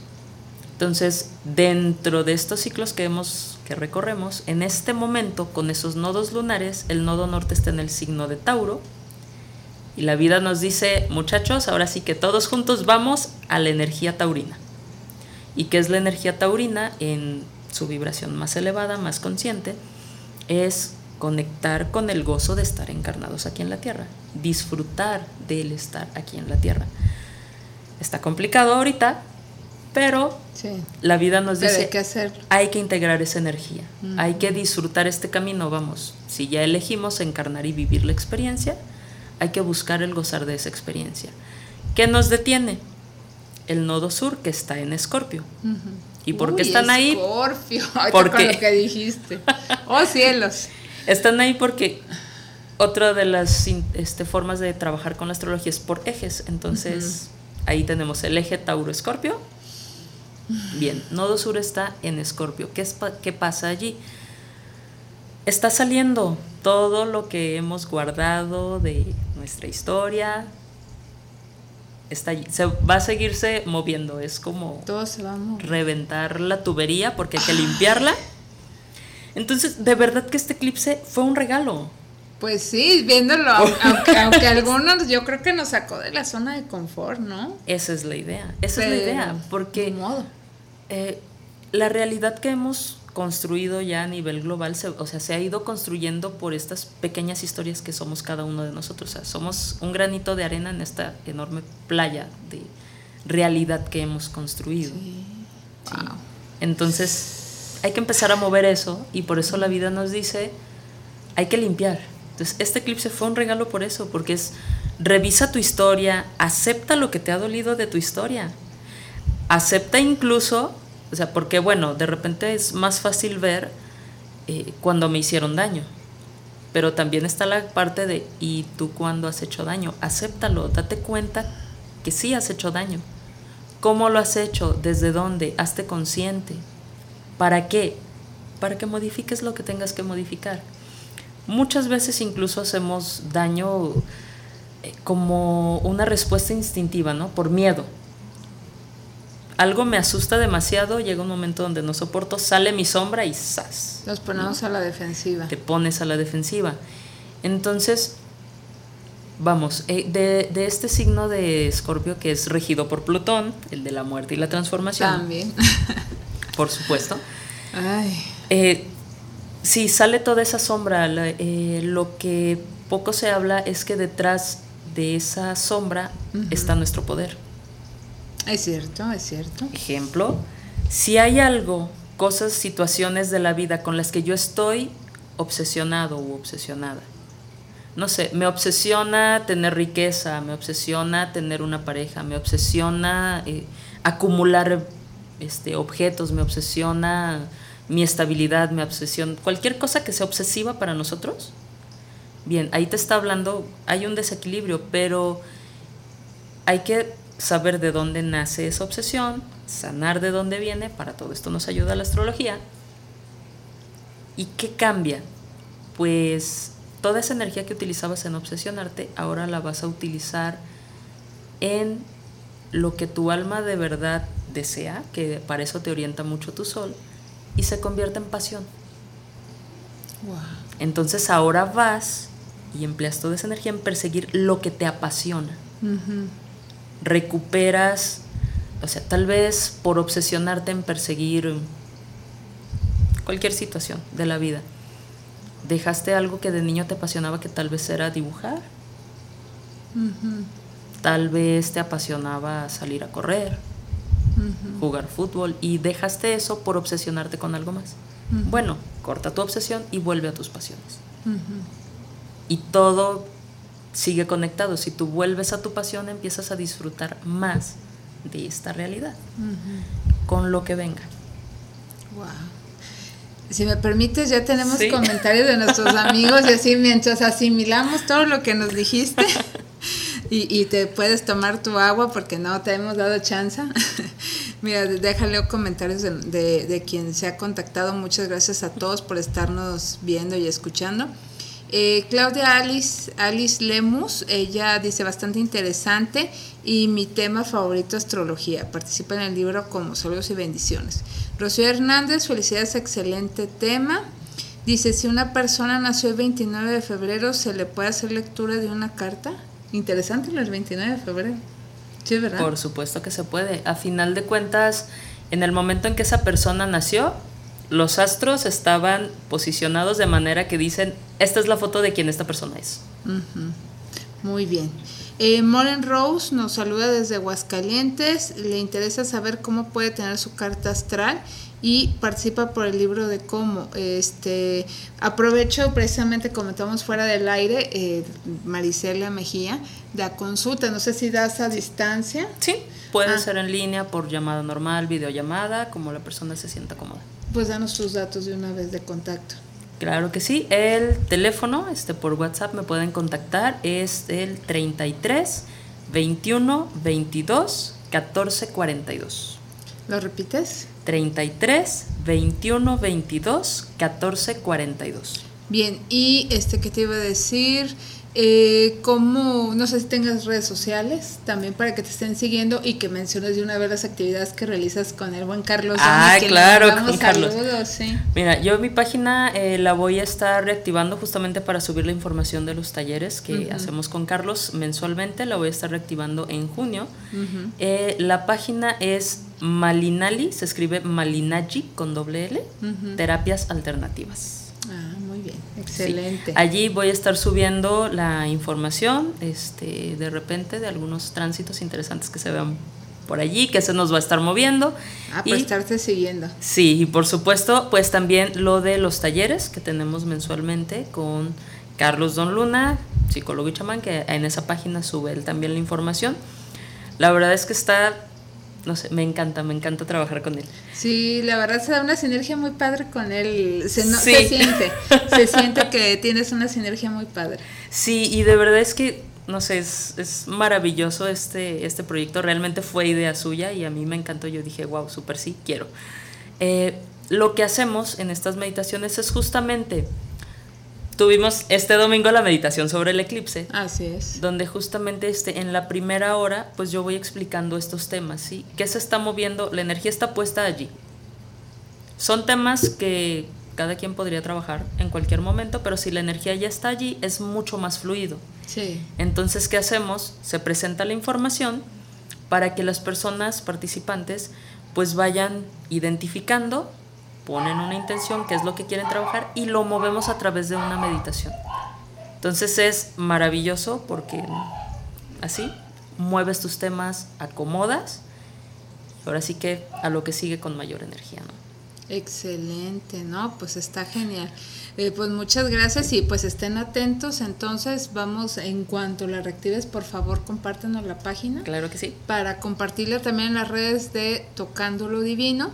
Entonces, dentro de estos ciclos que hemos que recorremos, en este momento con esos nodos lunares, el nodo norte está en el signo de Tauro. Y la vida nos dice, muchachos, ahora sí que todos juntos vamos a la energía taurina. ¿Y qué es la energía taurina? En su vibración más elevada, más consciente, es conectar con el gozo de estar encarnados aquí en la Tierra, disfrutar del estar aquí en la Tierra. Está complicado ahorita, pero la vida nos dice, hay que, hay que integrar esa energía, hay que disfrutar este camino, vamos, si ya elegimos encarnar y vivir la experiencia, hay que buscar el gozar de esa experiencia. ¿Qué nos detiene? El nodo sur que está en Escorpio. ¿Y por qué están ahí? Escorpio, porque lo que dijiste. Oh cielos. Están ahí porque otra de las este, formas de trabajar con la astrología es por ejes. Entonces, ahí tenemos el eje Tauro-Escorpio Bien, Nodo Sur está en Escorpio. ¿Qué, ¿Qué pasa allí? Está saliendo todo lo que hemos guardado de nuestra historia. Está se va a seguirse moviendo. Es como todo se va a reventar la tubería porque hay que limpiarla. Entonces, de verdad que este eclipse fue un regalo. Pues sí, viéndolo, aunque, aunque, algunos yo creo que nos sacó de la zona de confort, ¿no? Esa es la idea, esa es la idea, porque modo. Eh, la realidad que hemos construido ya a nivel global, se, o sea, se ha ido construyendo por estas pequeñas historias que somos cada uno de nosotros. O sea, somos un granito de arena en esta enorme playa de realidad que hemos construido. Entonces, hay que empezar a mover eso y por eso la vida nos dice, hay que limpiar. Entonces, este eclipse fue un regalo por eso, porque es, revisa tu historia, acepta lo que te ha dolido de tu historia acepta incluso, o sea, porque bueno, de repente es más fácil ver eh, cuando me hicieron daño, pero también está la parte de, ¿y tú cuando has hecho daño? Acéptalo, date cuenta que sí has hecho daño. ¿Cómo lo has hecho? ¿Desde dónde? Hazte consciente. ¿Para qué? Para que modifiques lo que tengas que modificar. Muchas veces incluso hacemos daño eh, como una respuesta instintiva, ¿no? Por miedo algo me asusta demasiado, llega un momento donde no soporto, sale mi sombra y ¡zas! Nos ponemos a la defensiva. Te pones a la defensiva. Entonces, vamos, eh, de, de, este signo de Escorpio que es regido por Plutón, el de la muerte y la transformación. También. por supuesto. Ay. Eh, sí, sale toda esa sombra. Eh, lo que poco se habla es que detrás de esa sombra está nuestro poder. Es cierto, es cierto. Ejemplo, si hay algo, cosas, situaciones de la vida con las que yo estoy obsesionado u obsesionada. No sé, me obsesiona tener riqueza, me obsesiona tener una pareja, me obsesiona eh, acumular este, objetos, me obsesiona mi estabilidad, mi obsesión, cualquier cosa que sea obsesiva para nosotros. Bien, ahí te está hablando, hay un desequilibrio, pero hay que saber de dónde nace esa obsesión, sanar de dónde viene, para todo esto nos ayuda la astrología. ¿Y qué cambia? Pues toda esa energía que utilizabas en obsesionarte, ahora la vas a utilizar en lo que tu alma de verdad desea, que para eso te orienta mucho tu sol, y se convierte en pasión. Entonces ahora vas y empleas toda esa energía en perseguir lo que te apasiona recuperas, o sea, tal vez por obsesionarte en perseguir cualquier situación de la vida, dejaste algo que de niño te apasionaba que tal vez era dibujar, tal vez te apasionaba salir a correr, jugar fútbol y dejaste eso por obsesionarte con algo más. Bueno, corta tu obsesión y vuelve a tus pasiones. Y todo sigue conectado. Si tú vuelves a tu pasión, empiezas a disfrutar más de esta realidad, con lo que venga. Wow. Si me permites, ya tenemos comentarios de nuestros amigos y así mientras asimilamos todo lo que nos dijiste y, te puedes tomar tu agua porque no te hemos dado chance. Mira, déjale comentarios de, de quien se ha contactado. Muchas gracias a todos por estarnos viendo y escuchando. Eh, Claudia Alice, Alice Lemus, ella dice bastante interesante y mi tema favorito astrología. Participa en el libro como Saludos y Bendiciones. Rocío Hernández, felicidades, excelente tema. Dice, si una persona nació el 29 de febrero, ¿se le puede hacer lectura de una carta? Interesante el 29 de febrero. Sí, ¿verdad? Por supuesto que se puede. A final de cuentas, en el momento en que esa persona nació, los astros estaban posicionados de manera que dicen, esta es la foto de quien esta persona es. Muy bien. Eh, Moren Rose nos saluda desde Aguascalientes, le interesa saber cómo puede tener su carta astral y participa por el libro de cómo. Este, aprovecho precisamente, comentamos fuera del aire, eh, Marisela Mejía, de la consulta, no sé si das a distancia. Sí, puede ah. ser en línea, por llamada normal, videollamada, como la persona se sienta cómoda. Pues danos tus datos de una vez de contacto. Claro que sí. El teléfono, este por WhatsApp me pueden contactar, es el 33 21 22 14 42. ¿Lo repites? 33 21 22 14 42. Bien, y este que te iba a decir, eh, ¿Cómo, no sé si tengas redes sociales también para que te estén siguiendo y que menciones de una vez las actividades que realizas con el buen Carlos? Ah, claro, con Carlos. Mira, yo mi página eh, la voy a estar reactivando justamente para subir la información de los talleres que hacemos con Carlos mensualmente. La voy a estar reactivando en junio. Eh, la página es Malinali, se escribe Malinaji con doble L, terapias alternativas. Ah, excelente. Allí voy a estar subiendo la información, este, de repente, de algunos tránsitos interesantes que se vean por allí, que se nos va a estar moviendo. Ah, pues estarte siguiendo. Sí, y por supuesto, pues también lo de los talleres que tenemos mensualmente con Carlos Don Luna, psicólogo y chamán, que en esa página sube él también la información. La verdad es que está no sé, me encanta, me encanta trabajar con él. Sí, la verdad se da una sinergia muy padre con él. Se, se siente, se siente que tienes una sinergia muy padre. Sí, y de verdad es que, no sé, es, es maravilloso este, este proyecto. Realmente fue idea suya y a mí me encantó. Yo dije, wow, súper sí, quiero. Eh, lo que hacemos en estas meditaciones es justamente tuvimos este domingo la meditación sobre el eclipse. Así es. Donde justamente este, en la primera hora, pues yo voy explicando estos temas, ¿sí? ¿Qué se está moviendo? La energía está puesta allí. Son temas que cada quien podría trabajar en cualquier momento, pero si la energía ya está allí, es mucho más fluido. Sí. Entonces, ¿qué hacemos? Se presenta la información para que las personas participantes pues vayan identificando, ponen una intención, qué es lo que quieren trabajar y lo movemos a través de una meditación. Entonces es maravilloso porque así mueves tus temas, acomodas, ahora sí que a lo que sigue con mayor energía, ¿no? Excelente, ¿no? Pues está genial. Eh, pues muchas gracias y pues estén atentos. Entonces vamos, en cuanto la reactives, por favor compártenos la página. Claro que sí. Para compartirla también en las redes de Tocando lo Divino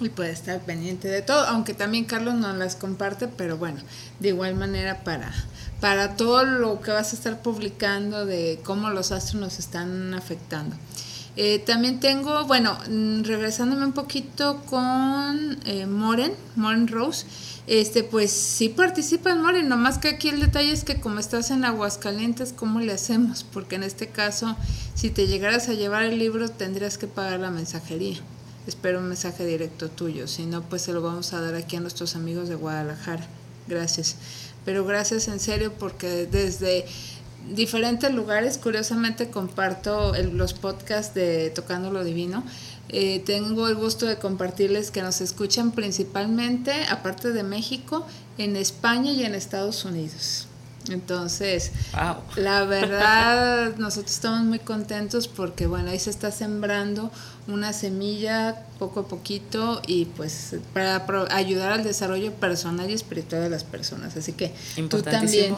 y puede estar pendiente de todo, aunque también Carlos no las comparte, pero bueno, de igual manera para, para todo lo que vas a estar publicando de cómo los astros nos están afectando. Eh, también tengo, bueno, mm, regresándome un poquito con eh, Moren, Moren Rose, este, pues sí participa en Moren, nomás que aquí el detalle es que como estás en Aguascalientes, ¿cómo le hacemos? Porque en este caso, si te llegaras a llevar el libro, tendrías que pagar la mensajería. Espero un mensaje directo tuyo, si no, pues se lo vamos a dar aquí a nuestros amigos de Guadalajara. Gracias. Pero gracias en serio porque desde diferentes lugares. Curiosamente comparto los podcasts de Tocando lo Divino. Eh, tengo el gusto de compartirles que nos escuchan principalmente, aparte de México, en España y en Estados Unidos. Entonces, la verdad, nosotros estamos muy contentos porque, bueno, ahí se está sembrando una semilla poco a poquito y pues para ayudar al desarrollo personal y espiritual de las personas. Así que tú también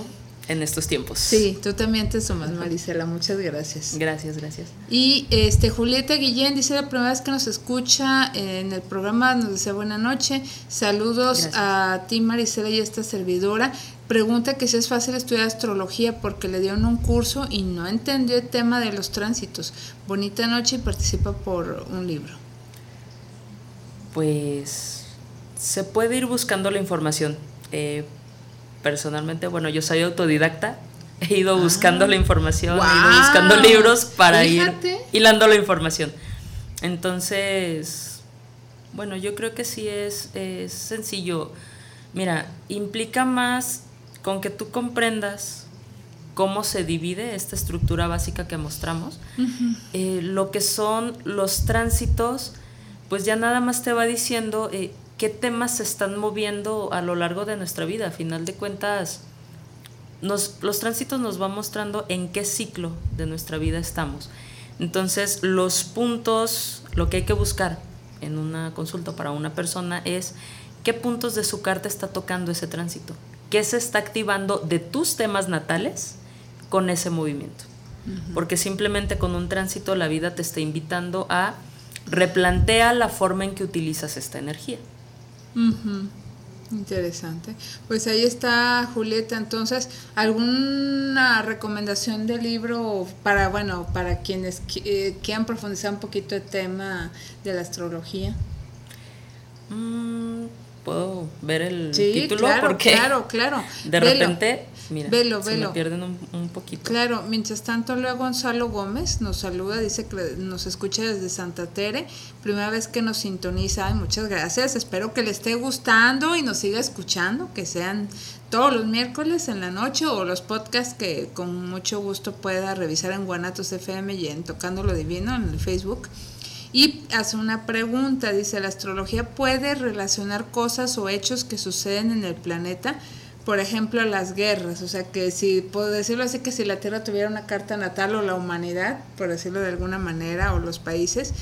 en estos tiempos. Sí, tú también te sumas, Marisela. Muchas gracias. Gracias, gracias. Y este Julieta Guillén dice la primera vez que nos escucha en el programa, nos desea buena noche. Saludos a ti, Marisela, y a esta servidora. Pregunta que si es fácil estudiar astrología porque le dieron un curso y no entendió el tema de los tránsitos. Bonita noche y participa por un libro. Pues se puede ir buscando la información. Eh, personalmente, bueno, yo soy autodidacta, he ido buscando la información, he ido buscando libros para ir hilando la información. Entonces, bueno, yo creo que sí es, es sencillo. Mira, implica más con que tú comprendas cómo se divide esta estructura básica que mostramos, eh, lo que son los tránsitos, pues ya nada más te va diciendo eh, qué temas se están moviendo a lo largo de nuestra vida. A final de cuentas, nos, los tránsitos nos van mostrando en qué ciclo de nuestra vida estamos. Entonces, los puntos, lo que hay que buscar en una consulta para una persona es qué puntos de su carta está tocando ese tránsito, qué se está activando de tus temas natales con ese movimiento. Porque simplemente con un tránsito la vida te está invitando a replantea la forma en que utilizas esta energía. Interesante. Pues ahí está Julieta. Entonces, ¿alguna recomendación de libro para, bueno, para quienes eh, quieran profundizar un poquito el tema de la astrología? Mm, Puedo ver el título porque claro, claro. De repente Mira, velo, se me pierden un, poquito. Claro, mientras tanto, Leo Gonzalo Gómez nos saluda, dice que nos escucha desde Santa Tere, primera vez que nos sintoniza, muchas gracias, espero que le esté gustando y nos siga escuchando, que sean todos los miércoles en la noche o los podcasts que con mucho gusto pueda revisar en Guanatos FM y en Tocando lo Divino en el Facebook. Y hace una pregunta, dice, ¿la astrología puede relacionar cosas o hechos que suceden en el planeta? por ejemplo, las guerras, o sea que si puedo decirlo así que si la Tierra tuviera una carta natal o la humanidad, por decirlo de alguna manera, o los países,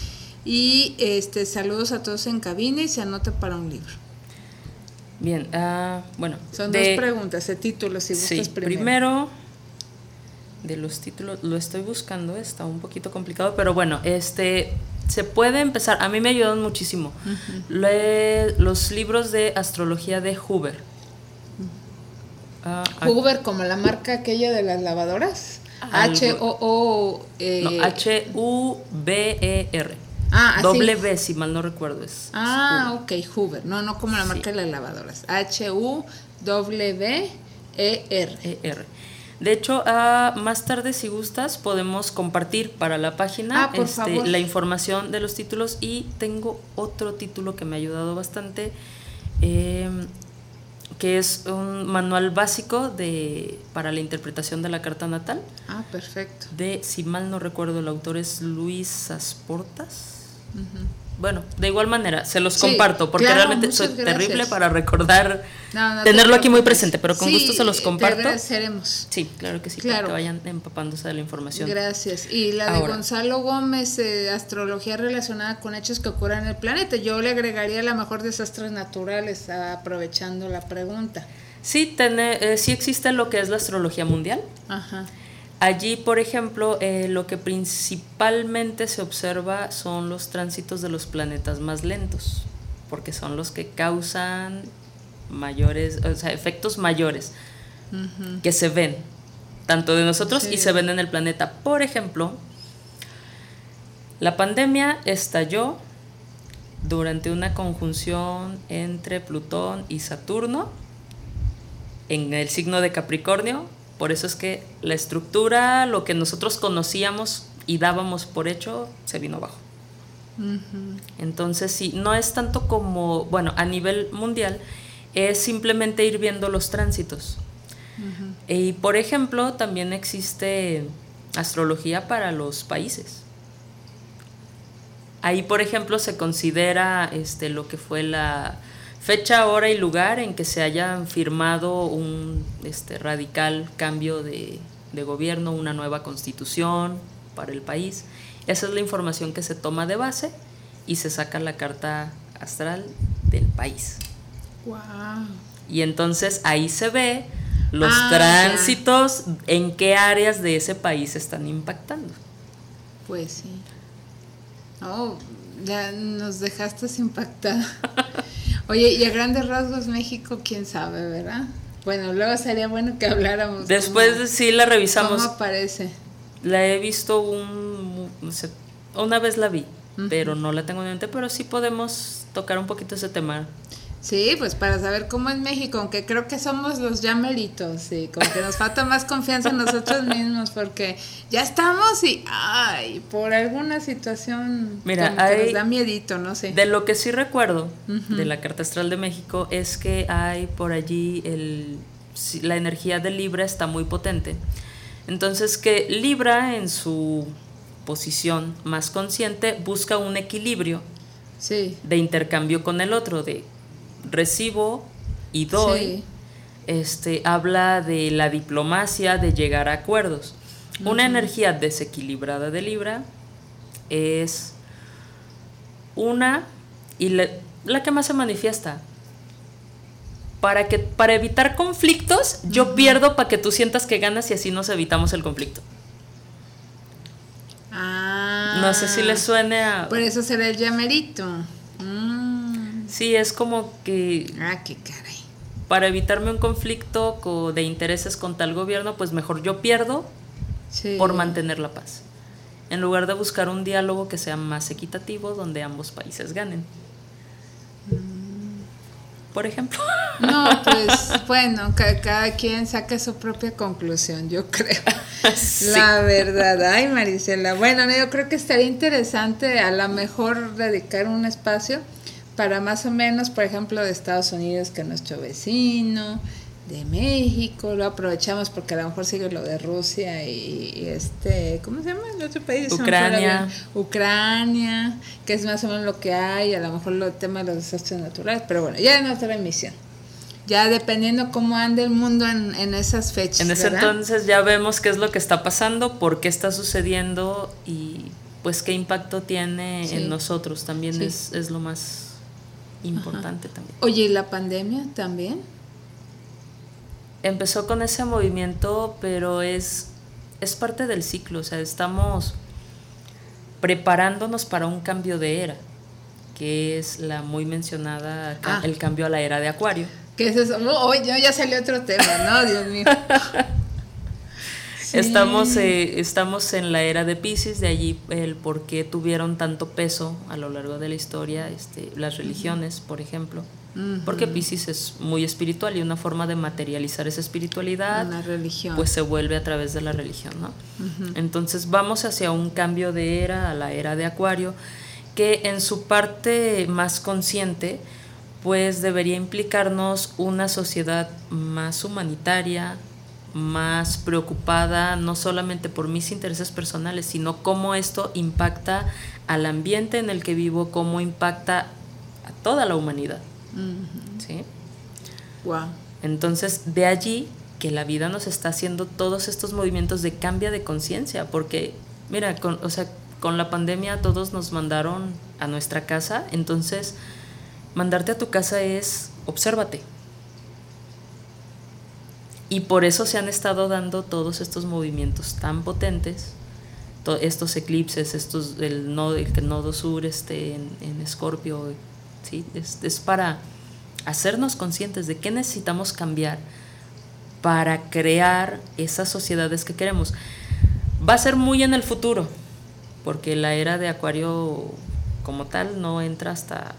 y este saludos a todos en cabina y se anota para un libro. Bien, uh, bueno. Son dos preguntas, el título, si gustas primero. primero. de los títulos, lo estoy buscando, está un poquito complicado, pero bueno, este se puede empezar, a mí me ayudan muchísimo. los libros de astrología de Hoover Ah, Hoover como la marca aquella de las lavadoras. H-O-O. Eh, H-U-B-E-R. Ah, Doble B, si mal no recuerdo. Es, ah, ok, Hoover. No, no como la marca de las lavadoras. H-U-W-E-R. E-R. De hecho, ah, más tarde, si gustas, podemos compartir para la página este, la información de los títulos. Y tengo otro título que me ha ayudado bastante. Eh, que es un manual básico de, para la interpretación de la carta natal. Ah, perfecto. De, si mal no recuerdo, el autor es Luis Asportas. Bueno, de igual manera, se los comparto, porque realmente soy terrible para recordar, tenerlo aquí muy presente, pero con gusto se los comparto. Te Sí, claro que sí, para que vayan empapándose de la información. Gracias. Y la de Gonzalo Gómez, eh, astrología relacionada con hechos que ocurren en el planeta, yo le agregaría la mejor desastres naturales, aprovechando la pregunta. Sí, eh, sí existe lo que es la astrología mundial. Ajá. Allí, por ejemplo, eh, lo que principalmente se observa son los tránsitos de los planetas más lentos, porque son los que causan mayores, o sea, efectos mayores que se ven, tanto de nosotros y se ven en el planeta. Por ejemplo, la pandemia estalló durante una conjunción entre Plutón y Saturno en el signo de Capricornio por eso es que la estructura, lo que nosotros conocíamos y dábamos por hecho, se vino abajo. Entonces, sí, no es tanto como, bueno, a nivel mundial, es simplemente ir viendo los tránsitos. Y, por ejemplo, también existe astrología para los países. Ahí, por ejemplo, se considera este, lo que fue la fecha, hora y lugar en que se haya firmado un este, radical cambio de, gobierno, una nueva constitución para el país. Esa es la información que se toma de base y se saca la carta astral del país. Wow. Y entonces ahí se ve los ah, tránsitos, en qué áreas de ese país están impactando. Pues sí. Oh, ya nos dejaste impactada. Oye, y a grandes rasgos México, quién sabe, ¿verdad? Bueno, luego sería bueno que habláramos. Después sí la revisamos. ¿Cómo aparece? La he visto un, no sé, una vez la vi, pero no la tengo en mente, pero sí podemos tocar un poquito ese tema. Sí, pues para saber cómo es México, aunque creo que somos los llameritos, sí, como que nos falta más confianza en nosotros mismos, porque ya estamos y, ay, por alguna situación Mira, nos da miedito, no sé. De lo que sí recuerdo de la Carta Astral de México es que hay por allí el, la energía de Libra está muy potente. Entonces que Libra en su posición más consciente busca un equilibrio de intercambio con el otro, de recibo y doy, este, habla de la diplomacia, de llegar a acuerdos. Una energía desequilibrada de Libra es una, y la, que más se manifiesta, para, que, para evitar conflictos, yo pierdo para que tú sientas que ganas y así nos evitamos el conflicto. Ah, no sé si le suene a... Por eso será el llamerito. Sí, es como que... Ah, qué caray. Para evitarme un conflicto de intereses con tal gobierno, pues mejor yo pierdo por mantener la paz. En lugar de buscar un diálogo que sea más equitativo, donde ambos países ganen. Mm. Por ejemplo. No, pues bueno, cada quien saque su propia conclusión, yo creo. La verdad, ay Marisela. Bueno, yo creo que estaría interesante a lo mejor dedicar un espacio para más o menos, por ejemplo, de Estados Unidos, que es nuestro vecino, de México, lo aprovechamos porque a lo mejor sigue lo de Rusia y, este, ¿cómo se llama el otro país? Ucrania. Ucrania, que es más o menos lo que hay, a lo mejor el tema de los desastres naturales, pero bueno, ya es nuestra emisión. Ya dependiendo cómo ande el mundo en, en esas fechas. En ese entonces ya vemos qué es lo que está pasando, por qué está sucediendo y pues qué impacto tiene en nosotros también es, es lo más importante también. Oye, ¿y la pandemia también? Empezó con ese movimiento, pero es, es parte del ciclo, o sea, estamos preparándonos para un cambio de era, que es la muy mencionada, ah. el cambio a la era de Acuario. ¿Qué es eso? Hoy ya salió otro tema, ¿no? Dios mío. Estamos, eh, estamos en la era de Pisces, de allí el por qué tuvieron tanto peso a lo largo de la historia este, las religiones, por ejemplo. Porque Pisces es muy espiritual y una forma de materializar esa espiritualidad religión. pues se vuelve a través de la religión, ¿no? Entonces vamos hacia un cambio de era, a la era de Acuario, que en su parte más consciente pues debería implicarnos una sociedad más humanitaria, más preocupada no solamente por mis intereses personales, sino cómo esto impacta al ambiente en el que vivo, cómo impacta a toda la humanidad. ¿Sí? Wow. Entonces, de allí que la vida nos está haciendo todos estos movimientos de cambio de conciencia, porque, mira, con, o sea, con la pandemia todos nos mandaron a nuestra casa, entonces mandarte a tu casa es obsérvate. Y por eso se han estado dando todos estos movimientos tan potentes, estos eclipses, estos el nodo, el nodo sur este en Escorpio, ¿sí? Es, es, para hacernos conscientes de qué necesitamos cambiar para crear esas sociedades que queremos. Va a ser muy en el futuro, porque la era de Acuario como tal no entra hasta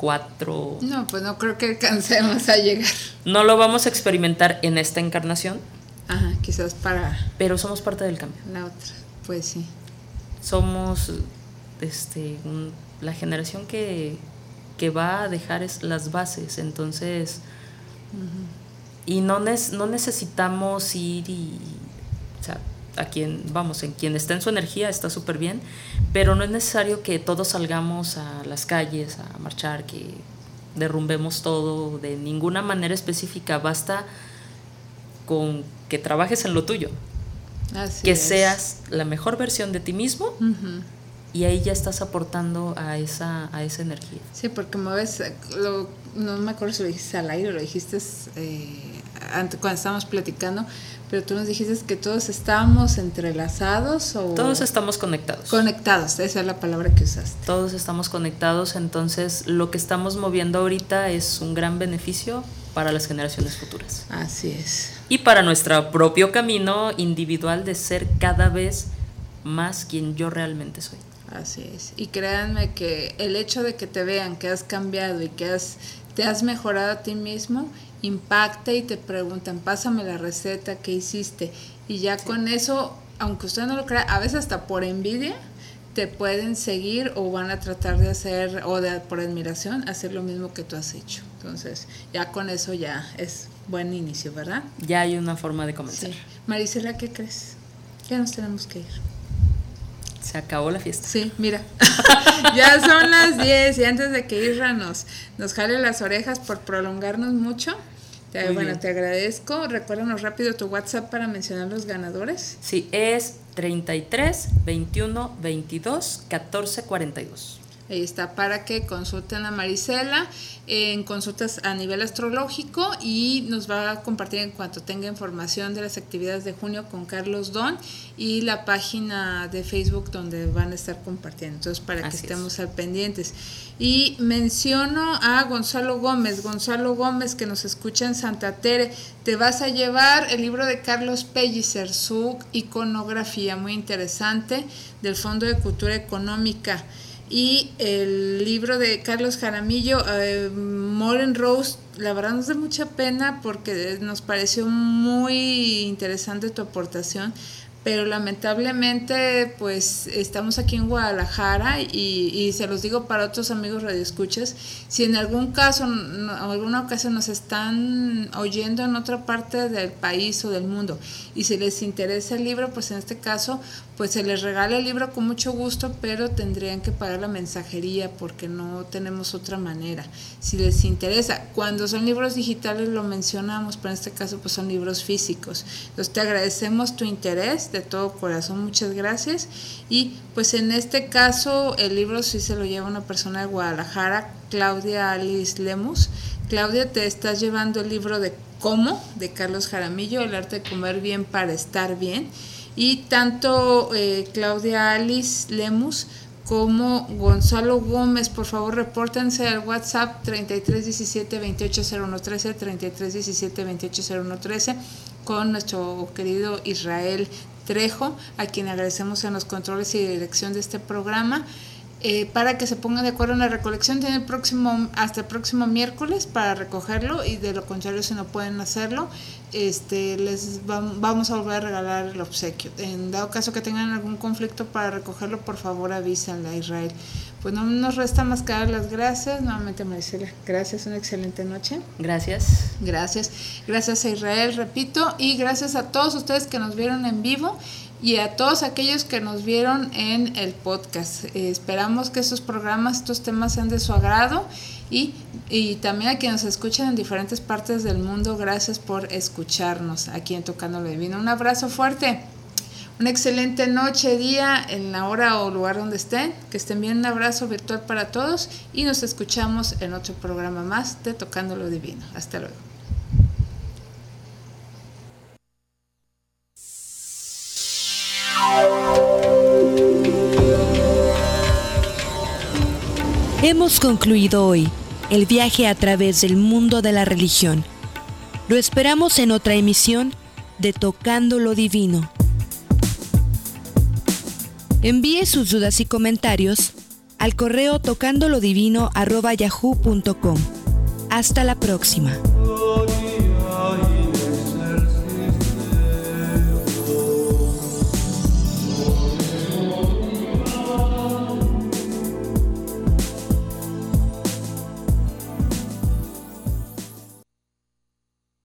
2164. No, pues no creo que alcancemos a llegar. No lo vamos a experimentar en esta encarnación. Ajá, quizás para... Pero somos parte del cambio. La otra, pues sí. Somos este, la generación que, que va a dejar es, las bases, entonces... Y no, no necesitamos ir y... O sea, a quien, vamos, en quien está en su energía está súper bien, pero no es necesario que todos salgamos a las calles a marchar, que derrumbemos todo de ninguna manera específica, basta con que trabajes en lo tuyo, que seas la mejor versión de ti mismo. Y ahí ya estás aportando a esa, a esa energía. Sí, porque me ves, lo, no me acuerdo si lo dijiste al aire o lo dijiste eh, antes, cuando estábamos platicando, pero tú nos dijiste que todos estábamos entrelazados o... Todos estamos conectados. Conectados, esa es la palabra que usaste. Todos estamos conectados, entonces lo que estamos moviendo ahorita es un gran beneficio para las generaciones futuras. Así es. Y para nuestro propio camino individual de ser cada vez más quien yo realmente soy. Así es. Y créanme que el hecho de que te vean que has cambiado y que has, te has mejorado a ti mismo impacta y te preguntan, pásame la receta que hiciste. Y ya con eso, aunque usted no lo crea, a veces hasta por envidia, te pueden seguir o van a tratar de hacer, o de, por admiración, hacer lo mismo que tú has hecho. Entonces, ya con eso ya es buen inicio, ¿verdad? Ya hay una forma de comenzar. Sí. Marisela, ¿qué crees? Ya nos tenemos que ir. Se acabó la fiesta. Sí, mira. ya son las 10 y antes de que Isra nos, nos jale las orejas por prolongarnos mucho, bueno, te agradezco. Recuérdanos rápido tu WhatsApp para mencionar los ganadores. Sí, es 33 21 22 14 42. Ahí está, para que consulten a Marisela en consultas a nivel astrológico y nos va a compartir en cuanto tenga información de las actividades de junio con Carlos Don y la página de Facebook donde van a estar compartiendo. Entonces, para que estemos al pendientes. Y menciono a Gonzalo Gómez. Gonzalo Gómez, que nos escucha en Santa Tere. Te vas a llevar el libro de Carlos Pellicer, su iconografía muy interesante del Fondo de Cultura Económica y el libro de Carlos Jaramillo, eh, Moren Rose, la verdad nos da mucha pena porque nos pareció muy interesante tu aportación pero lamentablemente pues estamos aquí en Guadalajara y, se los digo para otros amigos radioescuchas, si en algún caso, en alguna ocasión nos están oyendo en otra parte del país o del mundo y si les interesa el libro, pues en este caso pues se les regala el libro con mucho gusto, pero tendrían que pagar la mensajería porque no tenemos otra manera. Si les interesa, cuando son libros digitales lo mencionamos, pero en este caso pues son libros físicos. Entonces te agradecemos tu interés de todo corazón, muchas gracias. Y pues en este caso el libro sí se lo lleva una persona de Guadalajara, Claudia Alice Lemus. Claudia, te estás llevando el libro de Cómo, de Carlos Jaramillo, el arte de comer bien para estar bien y tanto eh, Claudia Alice Lemus como Gonzalo Gómez, por favor repórtense al WhatsApp 3317 28013 3317 28013 con nuestro querido Israel Trejo, a quien agradecemos en los controles y dirección de este programa. Eh, para que se pongan de acuerdo en la recolección. Tiene el próximo, hasta el próximo miércoles para recogerlo y de lo contrario si no pueden hacerlo, este, les vamos a volver a regalar el obsequio. En dado caso que tengan algún conflicto para recogerlo, por favor avísenle a Israel. pues no nos resta más que dar las gracias. Nuevamente, Maricela, gracias, una excelente noche. Gracias. Gracias. Gracias a Israel, repito, y gracias a todos ustedes que nos vieron en vivo y a todos aquellos que nos vieron en el podcast. Eh, esperamos que estos programas, estos temas sean de su agrado y, y, también a quienes nos escuchan en diferentes partes del mundo. Gracias por escucharnos aquí en Tocando lo Divino. Un abrazo fuerte. Una excelente noche, día, en la hora o lugar donde estén. Que estén bien. Un abrazo virtual para todos y nos escuchamos en otro programa más de Tocando lo Divino. Hasta luego. Hemos concluido hoy el viaje a través del mundo de la religión. Lo esperamos en otra emisión de Tocando lo Divino. Envíe sus dudas y comentarios al correo tocandolodivino.yahoo.com. Hasta la próxima.